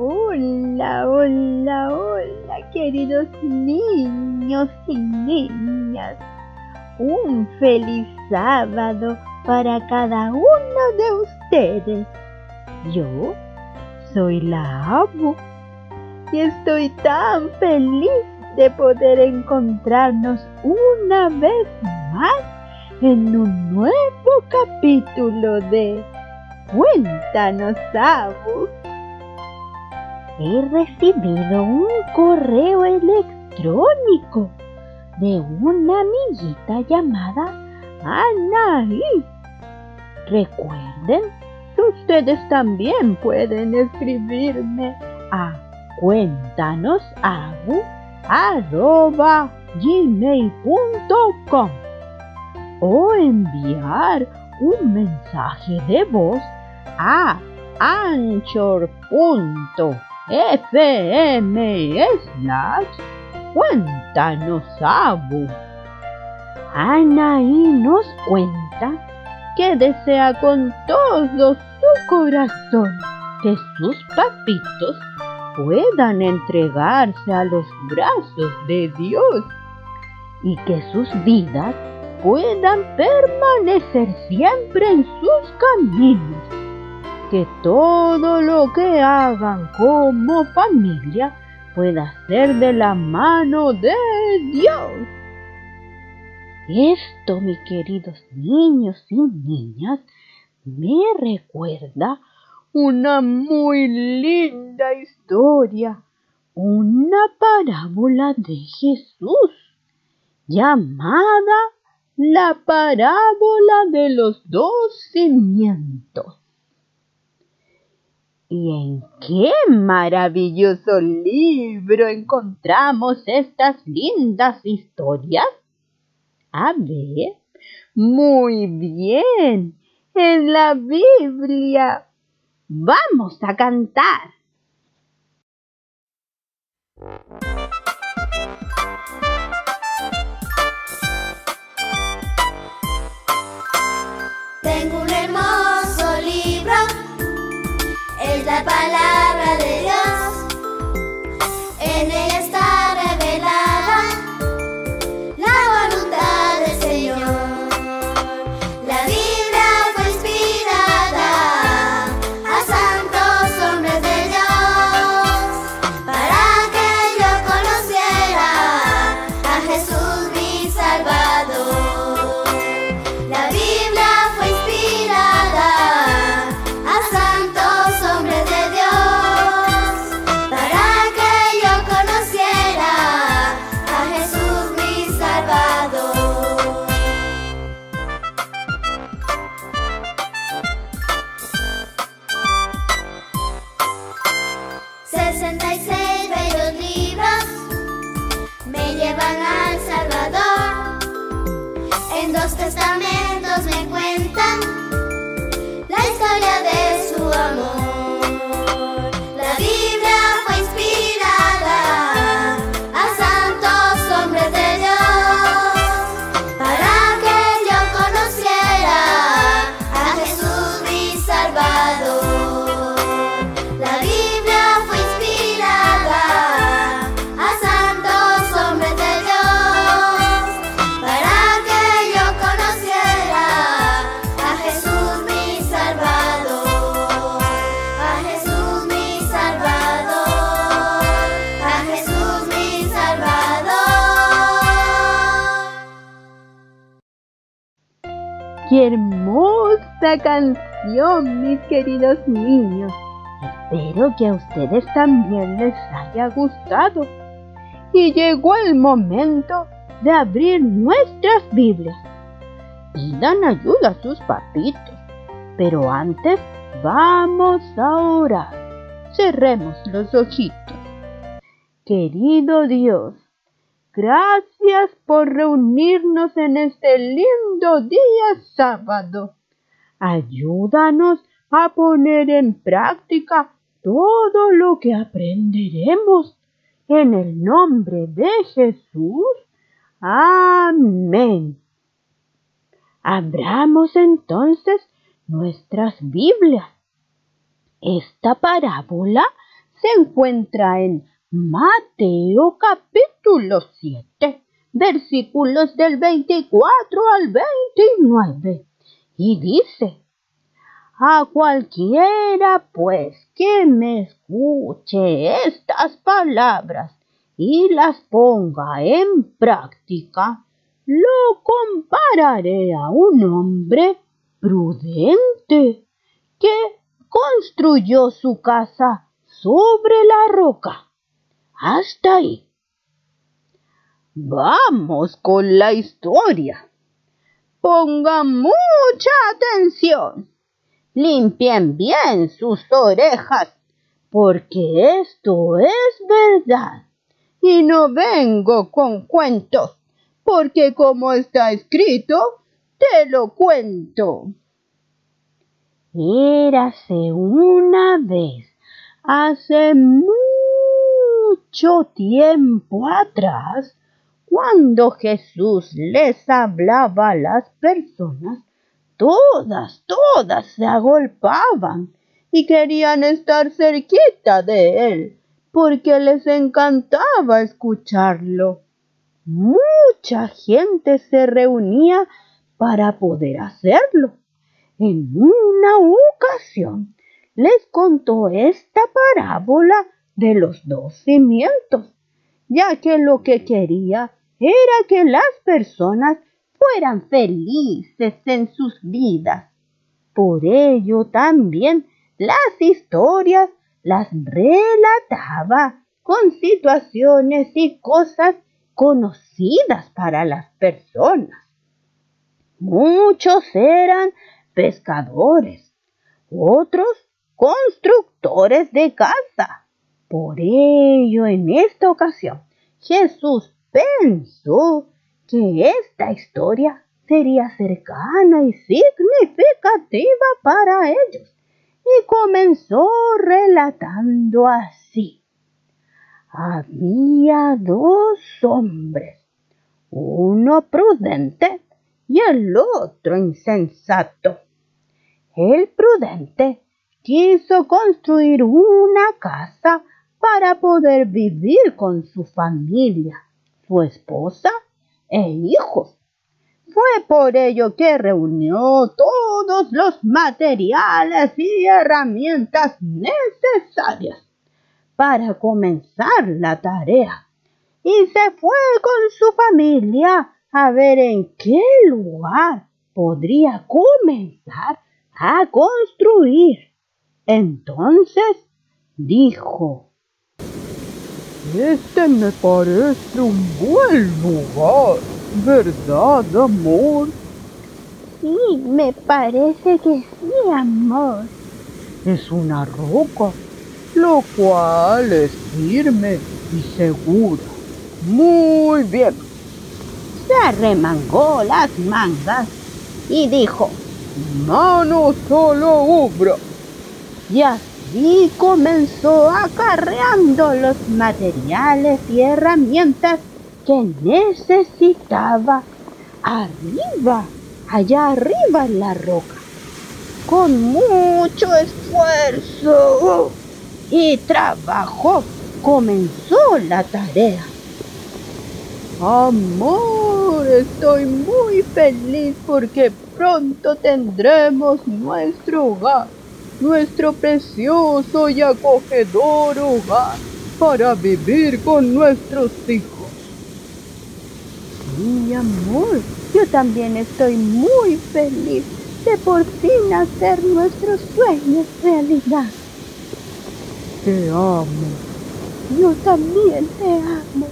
Hola, hola, hola, queridos niños y niñas. Un feliz sábado para cada uno de ustedes. Yo soy la Abu y estoy tan feliz de poder encontrarnos una vez más en un nuevo capítulo de Cuéntanos, Abu he recibido un correo electrónico de una amiguita llamada Anaí. Recuerden que ustedes también pueden escribirme a cuéntanosagu.gmail.com o enviar un mensaje de voz a anchor.com FM slash Cuéntanos Abu. Anaí nos cuenta que desea con todo su corazón que sus papitos puedan entregarse a los brazos de Dios y que sus vidas puedan permanecer siempre en sus caminos que todo lo que hagan como familia pueda ser de la mano de Dios. Esto, mis queridos niños y niñas, me recuerda una muy linda historia, una parábola de Jesús llamada la parábola de los dos cimientos. ¿Y en qué maravilloso libro encontramos estas lindas historias? A ver, muy bien, en la Biblia. Vamos a cantar. Canción, mis queridos niños! Espero que a ustedes también les haya gustado. Y llegó el momento de abrir nuestras Biblias. Pidan ayuda a sus papitos. Pero antes vamos a orar. Cerremos los ojitos. Querido Dios, gracias por reunirnos en este lindo día sábado. Ayúdanos a poner en práctica todo lo que aprenderemos. En el nombre de Jesús. Amén. Abramos entonces nuestras Biblias. Esta parábola se encuentra en Mateo capítulo 7, versículos del 24 al 29. Y dice, a cualquiera pues que me escuche estas palabras y las ponga en práctica, lo compararé a un hombre prudente que construyó su casa sobre la roca. Hasta ahí. Vamos con la historia. Pongan mucha atención. Limpien bien sus orejas, porque esto es verdad. Y no vengo con cuentos, porque como está escrito, te lo cuento. Érase una vez, hace mucho tiempo atrás, cuando Jesús les hablaba a las personas, todas, todas se agolpaban y querían estar cerquita de él, porque les encantaba escucharlo. Mucha gente se reunía para poder hacerlo. En una ocasión les contó esta parábola de los dos cimientos, ya que lo que quería era que las personas fueran felices en sus vidas. Por ello también las historias las relataba con situaciones y cosas conocidas para las personas. Muchos eran pescadores, otros constructores de casa, por ello, en esta ocasión, Jesús pensó que esta historia sería cercana y significativa para ellos y comenzó relatando así. Había dos hombres, uno prudente y el otro insensato. El prudente quiso construir una casa para poder vivir con su familia, su esposa e hijos. Fue por ello que reunió todos los materiales y herramientas necesarias para comenzar la tarea y se fue con su familia a ver en qué lugar podría comenzar a construir. Entonces dijo, este me parece un buen lugar, ¿verdad, amor? Sí, me parece que sí, amor. Es una roca, lo cual es firme y segura. Muy bien. Se arremangó las mangas y dijo, Mano solo obra. Y y comenzó acarreando los materiales y herramientas que necesitaba arriba, allá arriba en la roca, con mucho esfuerzo y trabajo comenzó la tarea. Amor, estoy muy feliz porque pronto tendremos nuestro hogar nuestro precioso y acogedor hogar para vivir con nuestros hijos. Mi amor, yo también estoy muy feliz de por fin hacer nuestros sueños realidad. Te amo. Yo también te amo.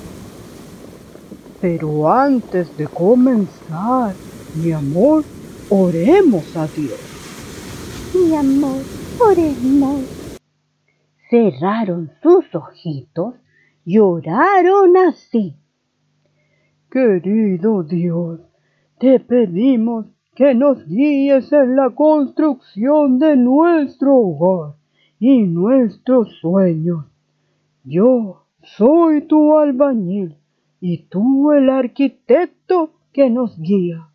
Pero antes de comenzar, mi amor, oremos a Dios. Mi amor, Oremos. Cerraron sus ojitos y oraron así. Querido Dios, te pedimos que nos guíes en la construcción de nuestro hogar y nuestros sueños. Yo soy tu albañil y tú el arquitecto que nos guía.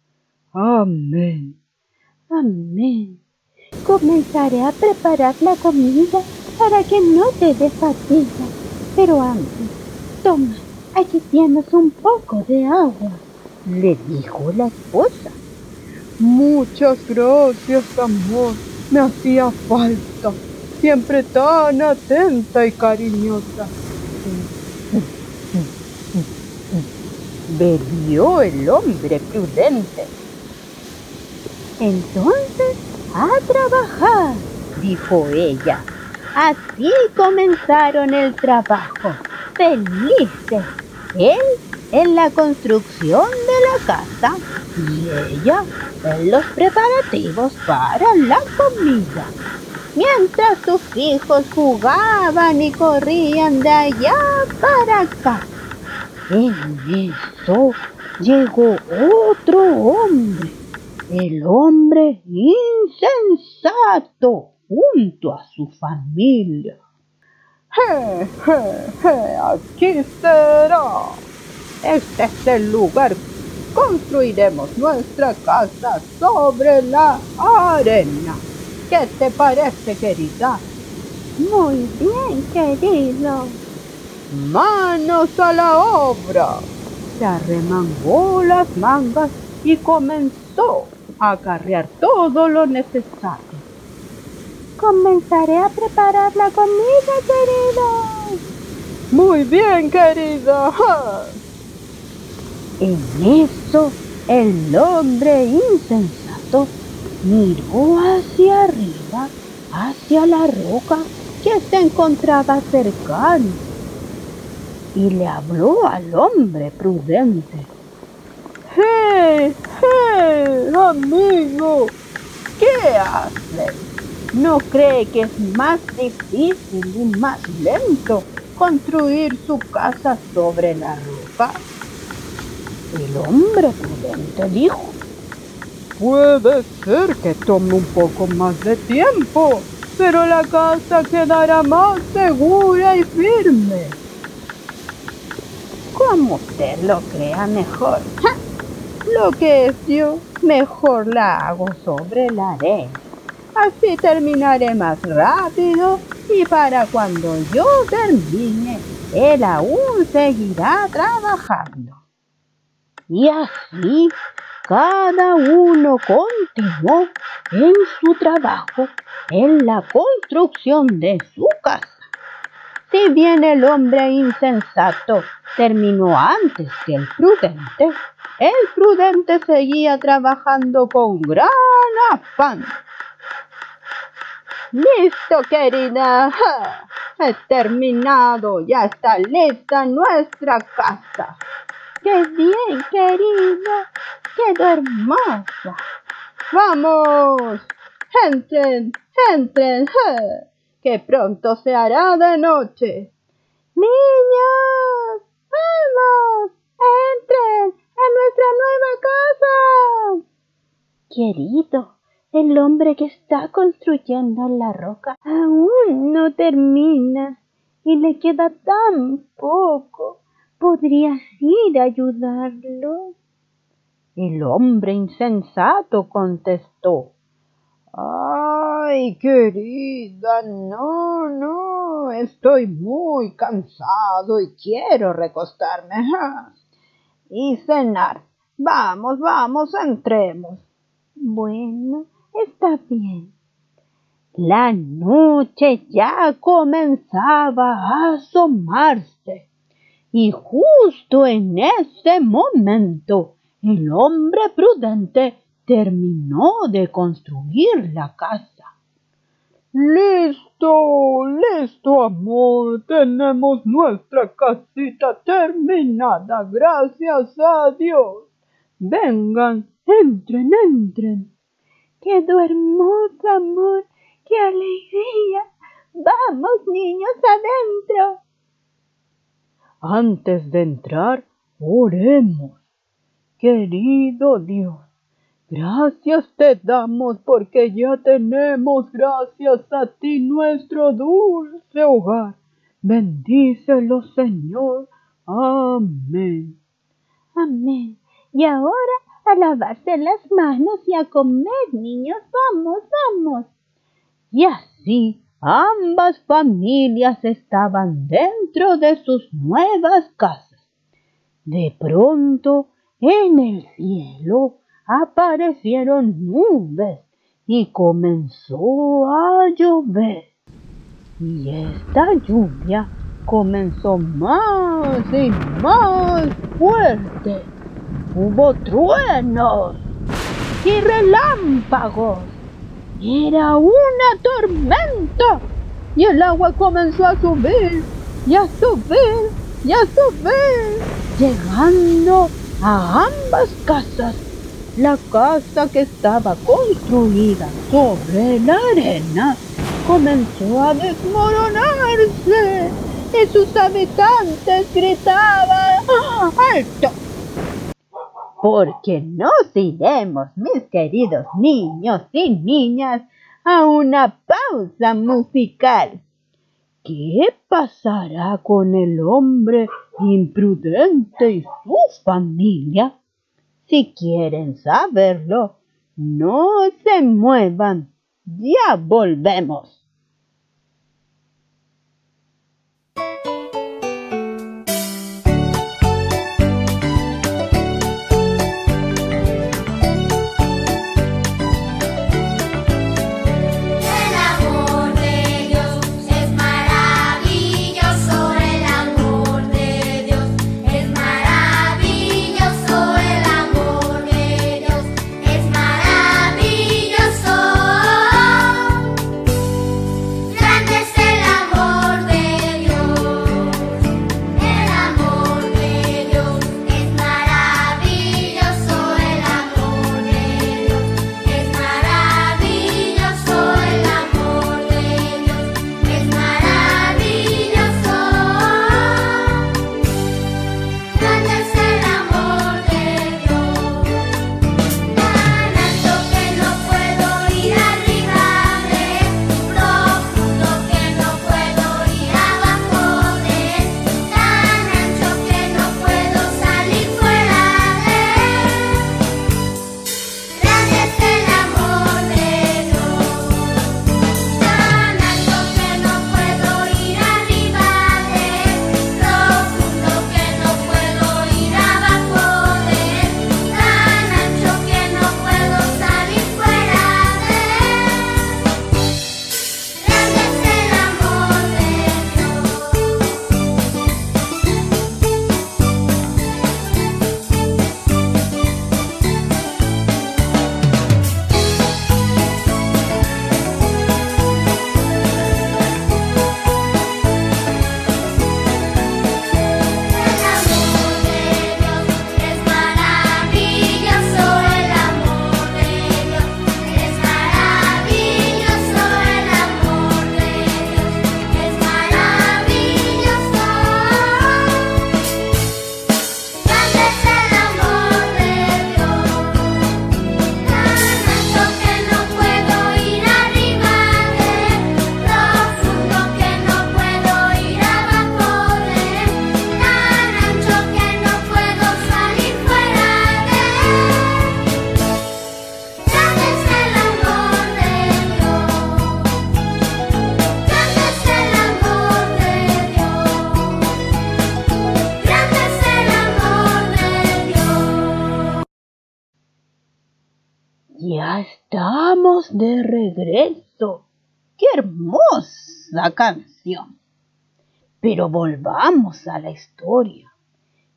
Amén. Amén. Comenzaré a preparar la comida para que no te dé fatiga. Pero antes, toma, aquí tienes un poco de agua, le dijo la esposa. Muchas gracias, amor. Me hacía falta. Siempre tan atenta y cariñosa. Bebió el hombre prudente. Entonces, a trabajar, dijo ella. Así comenzaron el trabajo, felices. Él en la construcción de la casa y ella en los preparativos para la comida. Mientras sus hijos jugaban y corrían de allá para acá. En eso llegó otro hombre, el hombre insensato junto a su familia. ¡Je, je, je! Aquí será. Este es el lugar. Construiremos nuestra casa sobre la arena. ¿Qué te parece, querida? Muy bien, querido. Manos a la obra. Se arremangó las mangas y comenzó acarrear todo lo necesario. Comenzaré a preparar la comida, querido. Muy bien, querida. En eso, el hombre insensato miró hacia arriba, hacia la roca que se encontraba cercana, y le habló al hombre prudente. ¡Hey, hey, amigo! ¿Qué haces? ¿No cree que es más difícil y más lento construir su casa sobre la roca? El hombre prudente dijo, Puede ser que tome un poco más de tiempo, pero la casa quedará más segura y firme. como usted lo crea mejor. ¡Ja! Lo que es yo, mejor la hago sobre la arena. Así terminaré más rápido y para cuando yo termine, él aún seguirá trabajando. Y así cada uno continuó en su trabajo en la construcción de su casa. Si bien el hombre insensato terminó antes que el prudente, el prudente seguía trabajando con gran afán. Listo, querida. He terminado. Ya está lista nuestra casa. ¡Qué bien, querido! ¡Quedó hermosa! ¡Vamos! ¡Entren! ¡Entren! ¡Que pronto se hará de noche! ¡Niños! ¡Vamos! ¡Entren a nuestra nueva casa! Querido, el hombre que está construyendo en la roca aún no termina y le queda tan poco. ¿Podrías ir a ayudarlo? El hombre insensato contestó. Ay, querida, no, no, estoy muy cansado y quiero recostarme y cenar. Vamos, vamos, entremos. Bueno, está bien. La noche ya comenzaba a asomarse y justo en ese momento el hombre prudente terminó de construir la casa. Listo, listo, amor. Tenemos nuestra casita terminada, gracias a Dios. Vengan, entren, entren. Quedó hermoso, amor. ¡Qué alegría! Vamos, niños, adentro. Antes de entrar, oremos. Querido Dios, gracias te damos porque ya tenemos gracias a ti nuestro dulce hogar. Bendícelo, Señor. Amén. Amén. Y ahora a lavarse las manos y a comer, niños. Vamos, vamos. Y así, Ambas familias estaban dentro de sus nuevas casas. De pronto, en el cielo aparecieron nubes y comenzó a llover. Y esta lluvia comenzó más y más fuerte. Hubo truenos y relámpagos. Era una tormenta y el agua comenzó a subir y a subir y a subir, llegando a ambas casas. La casa que estaba construida sobre la arena comenzó a desmoronarse y sus habitantes gritaban ¡Alto! Porque nos iremos, mis queridos niños y niñas, a una pausa musical. ¿Qué pasará con el hombre imprudente y su familia? Si quieren saberlo, no se muevan. Ya volvemos. De regreso. ¡Qué hermosa canción! Pero volvamos a la historia.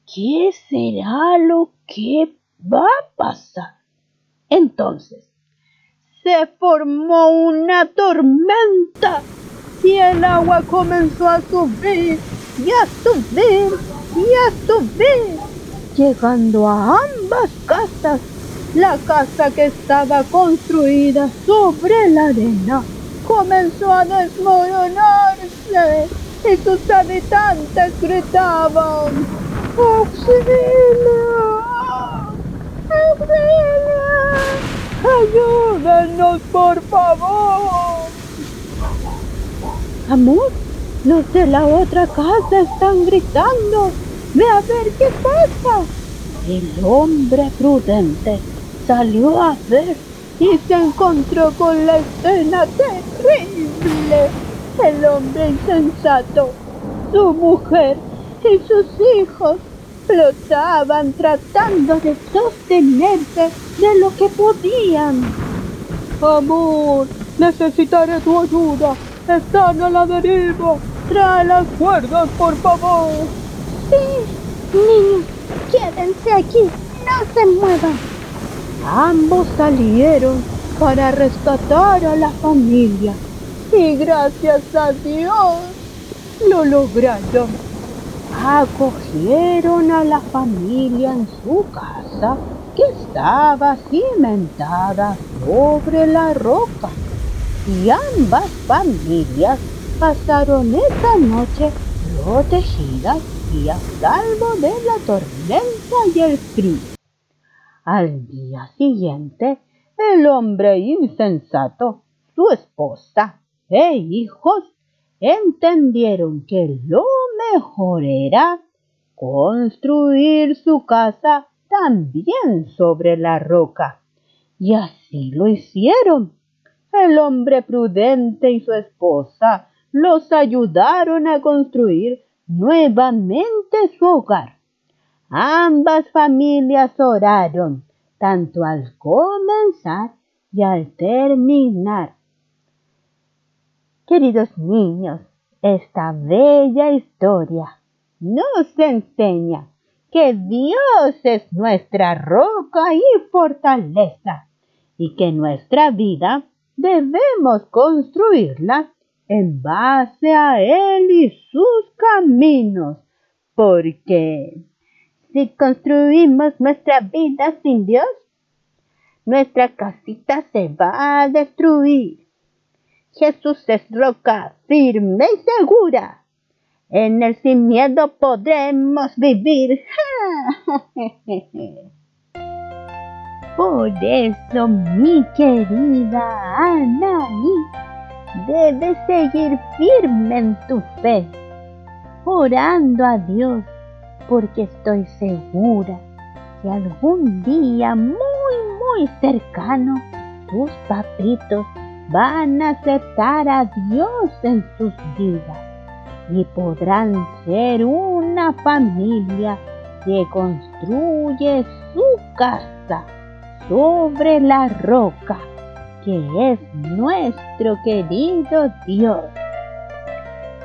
¿Qué será lo que va a pasar? Entonces, se formó una tormenta y el agua comenzó a subir y a subir y a subir, llegando a ambas casas la casa que estaba construida sobre la arena comenzó a desmoronarse y sus habitantes gritaban ¡Auxilio! ¡Auxilio! ¡Ayúdennos, por favor! Amor, los de la otra casa están gritando. Ve a ver qué pasa. El hombre prudente salió a ver y se encontró con la escena terrible. El hombre insensato, su mujer y sus hijos flotaban tratando de sostenerse de lo que podían. Amor, necesitaré tu ayuda. Están a la deriva. Trae las cuerdas, por favor. Sí, niños, quédense aquí. No se muevan. Ambos salieron para rescatar a la familia. Y gracias a Dios lo lograron. Acogieron a la familia en su casa que estaba cimentada sobre la roca. Y ambas familias pasaron esa noche protegidas y a salvo de la tormenta y el frío. Al día siguiente, el hombre insensato, su esposa e hijos entendieron que lo mejor era construir su casa también sobre la roca. Y así lo hicieron. El hombre prudente y su esposa los ayudaron a construir nuevamente su hogar. Ambas familias oraron, tanto al comenzar y al terminar. Queridos niños, esta bella historia nos enseña que Dios es nuestra roca y fortaleza y que nuestra vida debemos construirla en base a Él y sus caminos, porque si construimos nuestra vida sin Dios, nuestra casita se va a destruir. Jesús es roca firme y segura. En él sin miedo podremos vivir. Por eso, mi querida Anaí, debes seguir firme en tu fe, orando a Dios porque estoy segura que algún día muy, muy cercano tus papitos van a aceptar a Dios en sus vidas y podrán ser una familia que construye su casa sobre la roca que es nuestro querido Dios.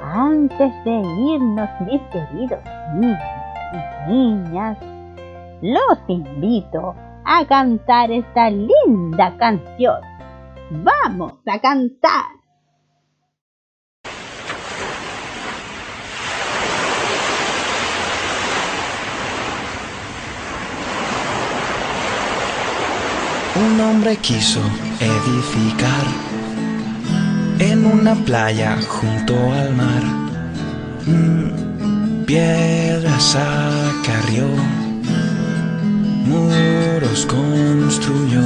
Antes de irnos, mis queridos niños, niñas, los invito a cantar esta linda canción. ¡Vamos a cantar! Un hombre quiso edificar en una playa junto al mar. Mm piedras acarrió, muros construyó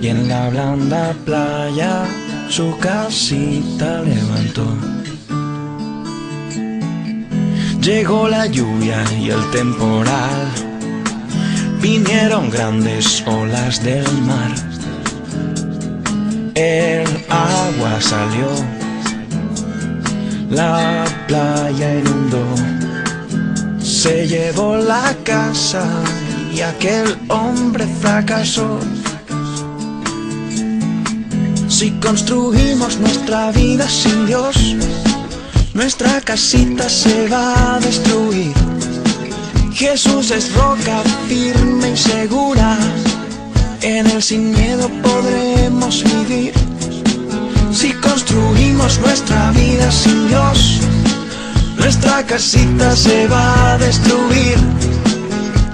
y en la blanda playa su casita levantó. Llegó la lluvia y el temporal, vinieron grandes olas del mar. El agua salió la playa inundó, se llevó la casa y aquel hombre fracasó. Si construimos nuestra vida sin Dios, nuestra casita se va a destruir. Jesús es roca firme y segura, en él sin miedo podremos vivir. Si construimos nuestra vida sin Dios, nuestra casita se va a destruir.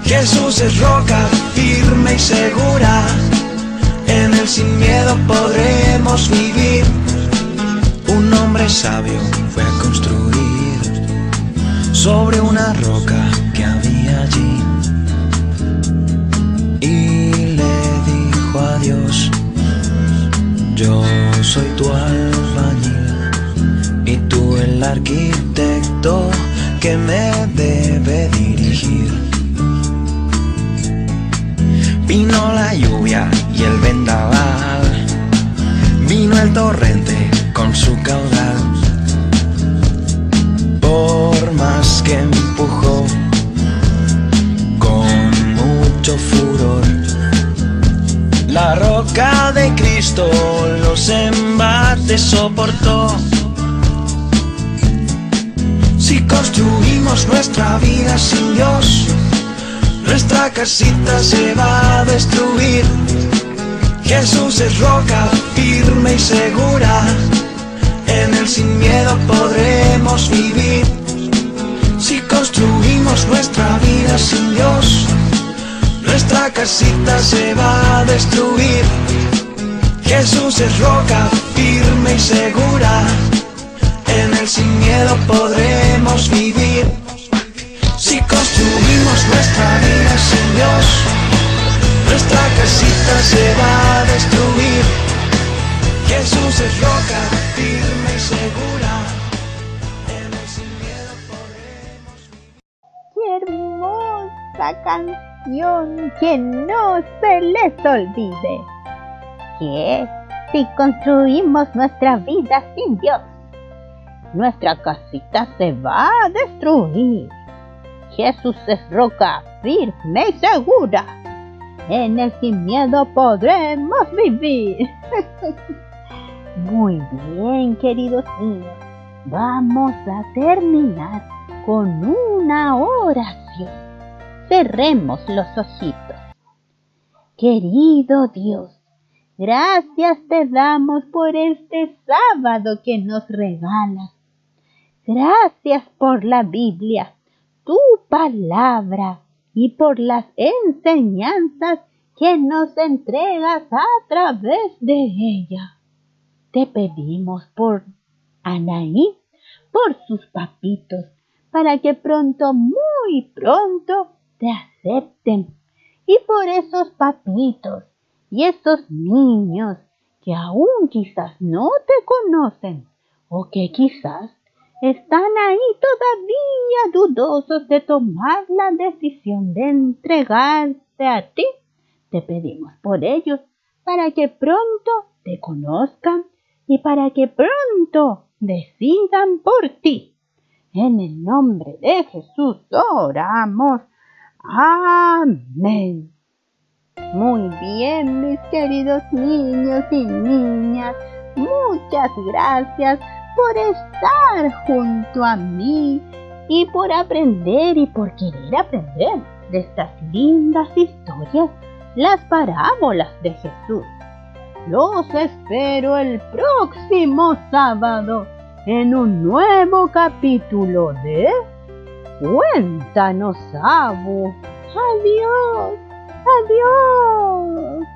Jesús es roca firme y segura, en él sin miedo podremos vivir. Un hombre sabio fue a construir sobre una roca que había allí y le dijo a Dios, yo soy tu albañil y tú el arquitecto que me debe dirigir. Vino la lluvia y el vendaval, vino el torrente con su caudal. Por más que empujó La roca de Cristo los embates soportó. Si construimos nuestra vida sin Dios, nuestra casita se va a destruir. Jesús es roca firme y segura, en él sin miedo podremos vivir. Si construimos nuestra vida sin Dios, casita se va a destruir. Jesús es roca firme y segura, en él sin miedo podremos vivir. Si construimos nuestra vida sin Dios, nuestra casita se va a destruir. Jesús es roca firme y segura. En él sin miedo podremos ¡Qué hermosa canción! Que no se les olvide. Que si construimos nuestra vida sin Dios, nuestra casita se va a destruir. Jesús es roca firme y segura. En él sin miedo podremos vivir. Muy bien, queridos niños. Vamos a terminar con una oración. Cerremos los ojitos. Querido Dios, gracias te damos por este sábado que nos regalas. Gracias por la Biblia, tu palabra y por las enseñanzas que nos entregas a través de ella. Te pedimos por Anaí, por sus papitos, para que pronto, muy pronto, te acepten. Y por esos papitos y esos niños que aún quizás no te conocen o que quizás están ahí todavía dudosos de tomar la decisión de entregarse a ti. Te pedimos por ellos para que pronto te conozcan y para que pronto decidan por ti. En el nombre de Jesús oramos. Amén. Muy bien, mis queridos niños y niñas. Muchas gracias por estar junto a mí y por aprender y por querer aprender de estas lindas historias, las parábolas de Jesús. Los espero el próximo sábado en un nuevo capítulo de Cuéntanos, Abu. Adiós, adiós.